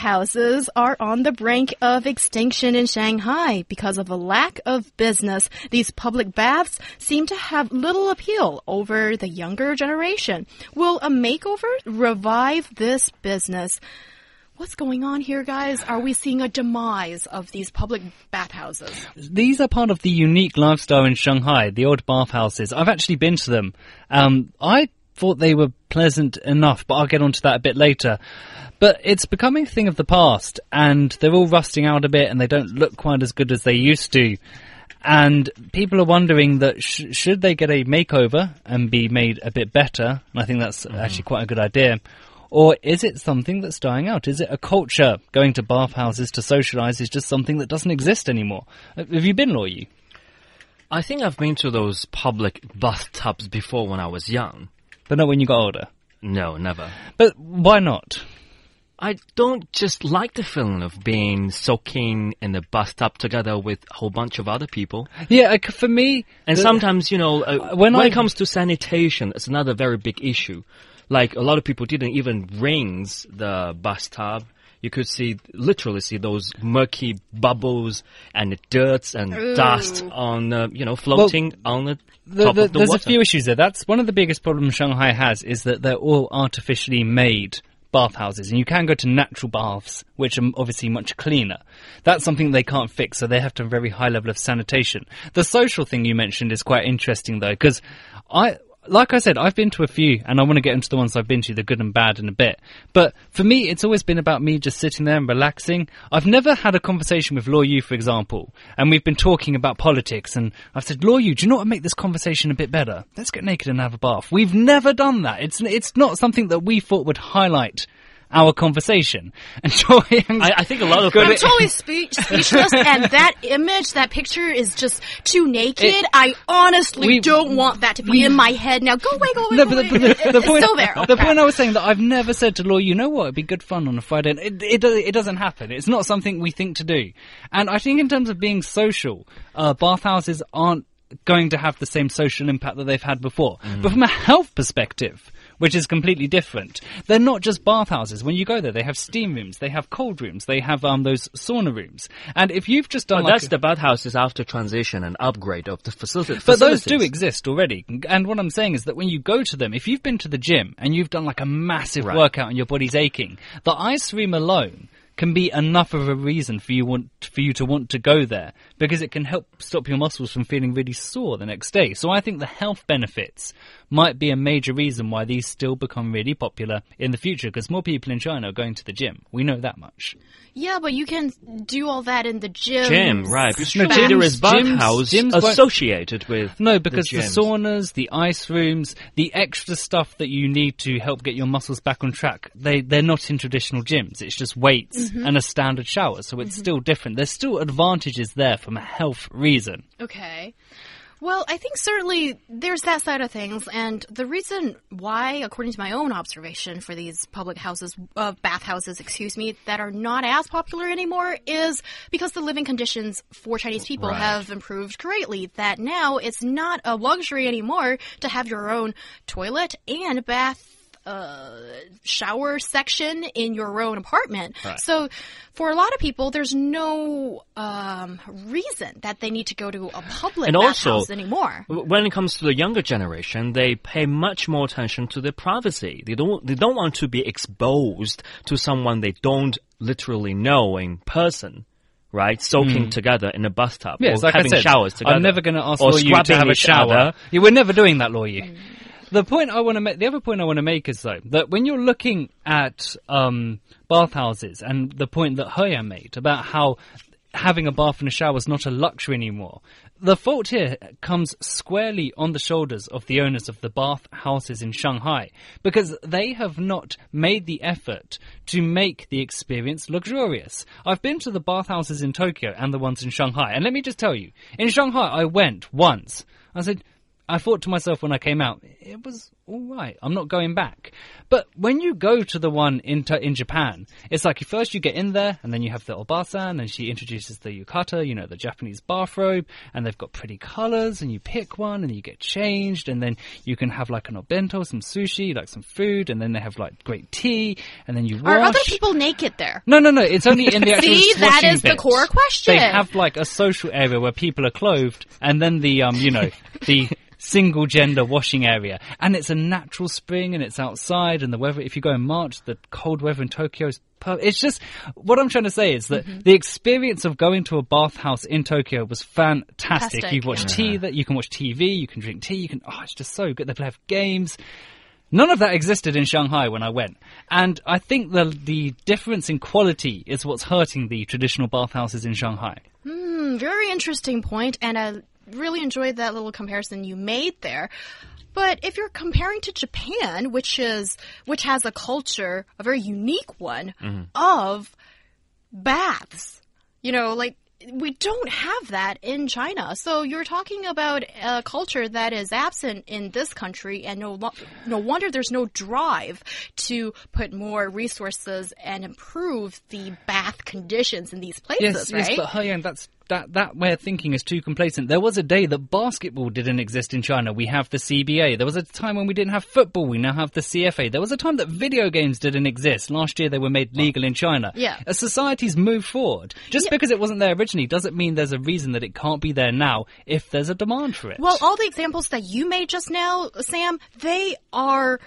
Bathhouses are on the brink of extinction in Shanghai because of a lack of business. These public baths seem to have little appeal over the younger generation. Will a makeover revive this business? What's going on here, guys? Are we seeing a demise of these public bathhouses? These are part of the unique lifestyle in Shanghai, the old bathhouses. I've actually been to them. Um, I thought they were pleasant enough, but I'll get onto that a bit later. But it's becoming a thing of the past, and they're all rusting out a bit, and they don't look quite as good as they used to. And people are wondering that sh- should they get a makeover and be made a bit better? And I think that's mm-hmm. actually quite a good idea. Or is it something that's dying out? Is it a culture going to bathhouses to socialise is just something that doesn't exist anymore? Uh, have you been, Luo I think I've been to those public bathtubs before when I was young. But not when you got older? No, never. But why not? I don't just like the feeling of being soaking in the bathtub together with a whole bunch of other people. Yeah, for me, and sometimes you know uh, when, when it comes to sanitation, it's another very big issue. Like a lot of people didn't even rinse the bathtub. You could see, literally see those murky bubbles and dirt and Ooh. dust on, uh, you know, floating well, on the, the, top the, of the There's water. a few issues there. That's one of the biggest problems Shanghai has is that they're all artificially made bathhouses, and you can go to natural baths, which are obviously much cleaner. That's something they can't fix, so they have to have a very high level of sanitation. The social thing you mentioned is quite interesting, though, because I like I said, I've been to a few, and I want to get into the ones I've been to, the good and bad, in a bit. But for me, it's always been about me just sitting there and relaxing. I've never had a conversation with Luo Yu, for example, and we've been talking about politics, and I've said, Luo Yu, do you know what make this conversation a bit better? Let's get naked and have a bath. We've never done that. It's it's not something that we thought would highlight our conversation. And Joy, I, I, think a lot of I'm totally spe- speechless, and that image, that picture is just too naked. It, I honestly we, don't want that to be we, in my head now. Go away, go away. No, go but away. The, the, the point, still there. The point I was saying that I've never said to Luo, you know what? It'd be good fun on a Friday. It, it, it doesn't happen. It's not something we think to do. And I think in terms of being social, uh, bathhouses aren't going to have the same social impact that they've had before. Mm. But from a health perspective, which is completely different. They're not just bathhouses. When you go there, they have steam rooms, they have cold rooms, they have um, those sauna rooms. And if you've just done, well, like that's a, the bathhouses after transition and upgrade of the facility. But those do exist already. And what I'm saying is that when you go to them, if you've been to the gym and you've done like a massive right. workout and your body's aching, the ice room alone can be enough of a reason for you want for you to want to go there because it can help stop your muscles from feeling really sore the next day. So I think the health benefits might be a major reason why these still become really popular in the future because more people in China are going to the gym. We know that much. Yeah, but you can do all that in the gym. Gym, right? Because no, gyms, there is bathhouse gyms, gyms associated with no, because the, the, saunas, the ice rooms, the extra stuff that you need to help get your muscles back on track. They they're not in traditional gyms. It's just weights mm -hmm. And a standard shower, so it's mm -hmm. still different. There's still advantages there from a health reason. Okay. Well, I think certainly there's that side of things, and the reason why, according to my own observation, for these public houses, uh, bathhouses, excuse me, that are not as popular anymore, is because the living conditions for Chinese people right. have improved greatly. That now it's not a luxury anymore to have your own toilet and bath uh, shower section in your own apartment. Right. So, for a lot of people, there's no um, reason that they need to go to a public and also, anymore. When it comes to the younger generation, they pay much more attention to their privacy. They don't. They don't want to be exposed to someone they don't literally know in person right? Soaking mm. together in a bathtub. Yes, or like having said, showers together. I'm never going to ask you to have a shower. Yeah, we're never doing that, Luo Yu. The point I want to make, the other point I want to make is though that when you're looking at um, bathhouses and the point that Hoya made about how having a bath and a shower is not a luxury anymore. The fault here comes squarely on the shoulders of the owners of the bath houses in Shanghai because they have not made the effort to make the experience luxurious. I've been to the bath houses in Tokyo and the ones in Shanghai, and let me just tell you, in Shanghai I went once. I said, I thought to myself when I came out, it was all right. I'm not going back. But when you go to the one in in Japan, it's like first you get in there, and then you have the obasan, and she introduces the yukata, you know, the Japanese bathrobe, and they've got pretty colors, and you pick one, and you get changed, and then you can have like an obento, some sushi, like some food, and then they have like great tea, and then you wash. Are other people naked there? No, no, no. It's only in the actual See, that is bit. the core question. They have like a social area where people are clothed, and then the um, you know, the single gender washing area. And it's a natural spring and it's outside and the weather, if you go in March, the cold weather in Tokyo is perfect. It's just, what I'm trying to say is that mm-hmm. the experience of going to a bathhouse in Tokyo was fantastic. fantastic you watch yeah. tea, that you can watch TV, you can drink tea, you can, oh, it's just so good. They have games. None of that existed in Shanghai when I went. And I think the, the difference in quality is what's hurting the traditional bathhouses in Shanghai. Hmm, very interesting point, and I really enjoyed that little comparison you made there. But if you're comparing to Japan, which is which has a culture, a very unique one mm -hmm. of baths, you know, like we don't have that in China. So you're talking about a culture that is absent in this country, and no, no wonder there's no drive to put more resources and improve the bath conditions in these places, yes, right? Yes, but Heyang, that's that that way of thinking is too complacent. There was a day that basketball didn't exist in China. We have the CBA. There was a time when we didn't have football. We now have the CFA. There was a time that video games didn't exist. Last year they were made legal in China. Yeah. A society's moved forward. Just yeah. because it wasn't there originally doesn't mean there's a reason that it can't be there now if there's a demand for it. Well, all the examples that you made just now, Sam, they are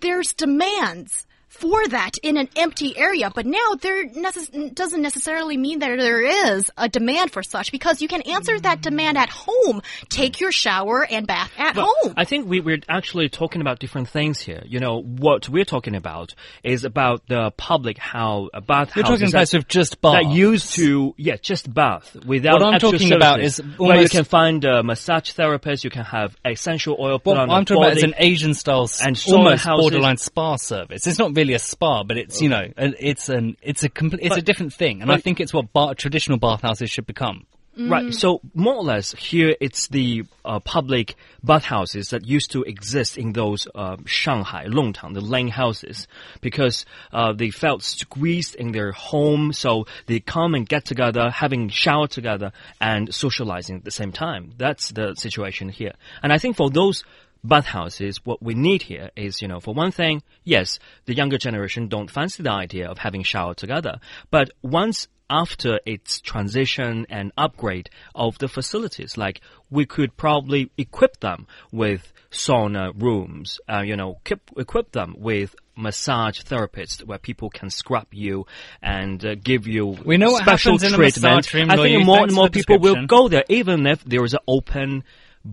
there's demands for that in an empty area. But now there necess doesn't necessarily mean that there is a demand for such because you can answer that demand at home. Take your shower and bath at well, home. I think we, we're actually talking about different things here. You know, what we're talking about is about the public how a bath You're talking about of just bath. That used to, yeah, just bath without What I'm talking about is where you can find a massage therapist, you can have essential oil put what on I'm talking body, about is an Asian style, and almost borderline spa service. It's not really a spa, but it's you know, it's an it's a compl- it's but, a different thing, and I think it's what bar- traditional bathhouses should become. Mm. Right. So more or less, here it's the uh, public bathhouses that used to exist in those uh, Shanghai, Longtang, the Lane houses, because uh, they felt squeezed in their home, so they come and get together, having shower together and socializing at the same time. That's the situation here. And I think for those bathhouses, what we need here is, you know, for one thing, yes, the younger generation don't fancy the idea of having shower together. But once after its transition and upgrade of the facilities, like we could probably equip them with sauna rooms, uh, you know, equip, equip them with massage therapists where people can scrub you and uh, give you we know special treatment. I think more and more people will go there, even if there is an open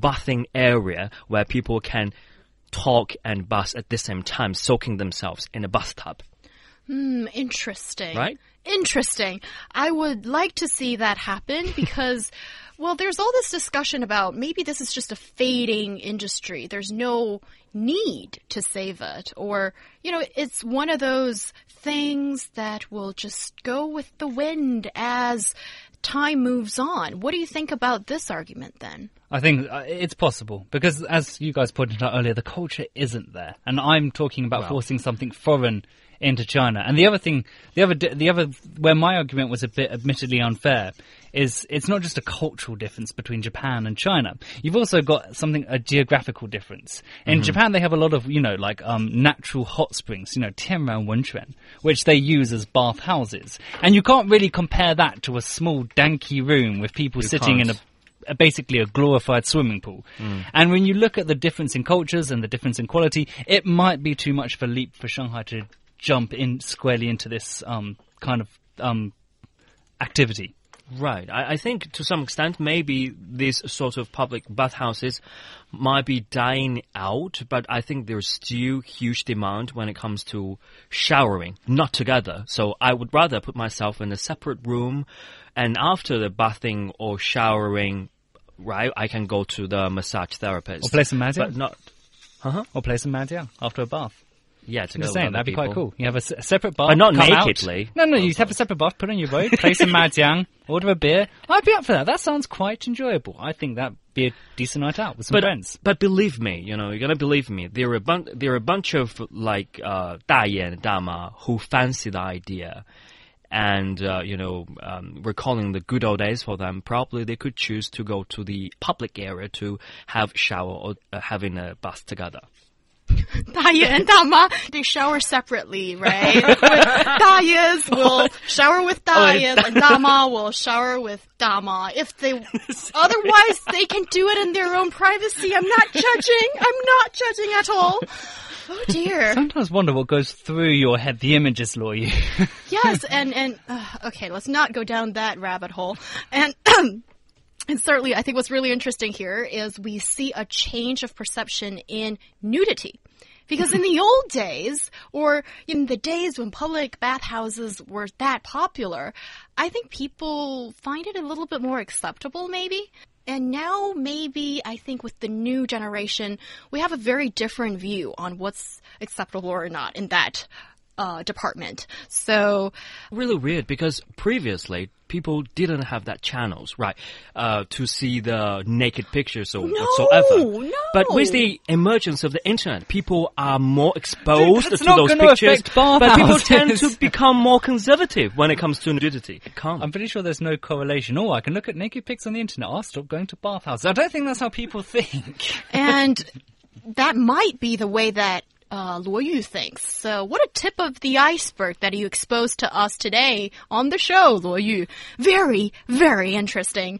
bathing area where people can talk and bath at the same time, soaking themselves in a bathtub. Hmm, interesting. Right? Interesting. I would like to see that happen because, well, there's all this discussion about maybe this is just a fading industry. There's no need to save it. Or, you know, it's one of those things that will just go with the wind as time moves on. What do you think about this argument then? I think uh, it's possible because, as you guys pointed out earlier, the culture isn't there, and I'm talking about forcing something foreign into China. And the other thing, the other, the other, where my argument was a bit admittedly unfair, is it's not just a cultural difference between Japan and China. You've also got something a geographical difference. In mm-hmm. Japan, they have a lot of you know like um, natural hot springs, you know Tianran Wenquan, which they use as bath houses, and you can't really compare that to a small danky room with people you sitting can't. in a basically a glorified swimming pool. Mm. And when you look at the difference in cultures and the difference in quality, it might be too much of a leap for Shanghai to jump in squarely into this um, kind of um, activity. Right. I, I think to some extent maybe these sort of public bathhouses might be dying out, but I think there's still huge demand when it comes to showering, not together. So I would rather put myself in a separate room and after the bathing or showering, right, I can go to the massage therapist. Or play some mahjong. But not, uh-huh. Or play some mahjong after a bath. Yeah, to I'm saying that'd be quite cool. You have a, separate bath, but not nakedly. Out. No, no, you have a separate bath, put on your robe, play some mahjong, order a beer. I'd be up for that. That sounds quite enjoyable. I think that'd be a decent night out with some but, friends. But believe me, you know, you're gonna believe me. There are a bunch, there are a bunch of like uh, 大爷 dama who fancy the idea. And uh, you know, um, recalling the good old days for them, probably they could choose to go to the public area to have shower or uh, having a bath together. 大爷 and Dama, they shower separately, right? Dayas will shower with Dayas, and Dama will shower with Dama. If they, otherwise, they can do it in their own privacy. I'm not judging. I'm not judging at all. Oh dear. Sometimes wonder what goes through your head. The images lure you. yes, and and uh, okay, let's not go down that rabbit hole. And. And certainly, I think what's really interesting here is we see a change of perception in nudity. Because in the old days, or in the days when public bathhouses were that popular, I think people find it a little bit more acceptable, maybe. And now, maybe, I think with the new generation, we have a very different view on what's acceptable or not in that uh, department. So really weird because previously people didn't have that channels, right, uh, to see the naked pictures or no, whatsoever. No. But with the emergence of the internet, people are more exposed Dude, to those pictures. but people tend to become more conservative when it comes to nudity. It can't. I'm pretty sure there's no correlation. Oh, I can look at naked pics on the internet. I'll stop going to bathhouses. I don't think that's how people think. and that might be the way that uh, Luo Yu thinks. So, what a tip of the iceberg that you exposed to us today on the show, Luo Yu. Very, very interesting.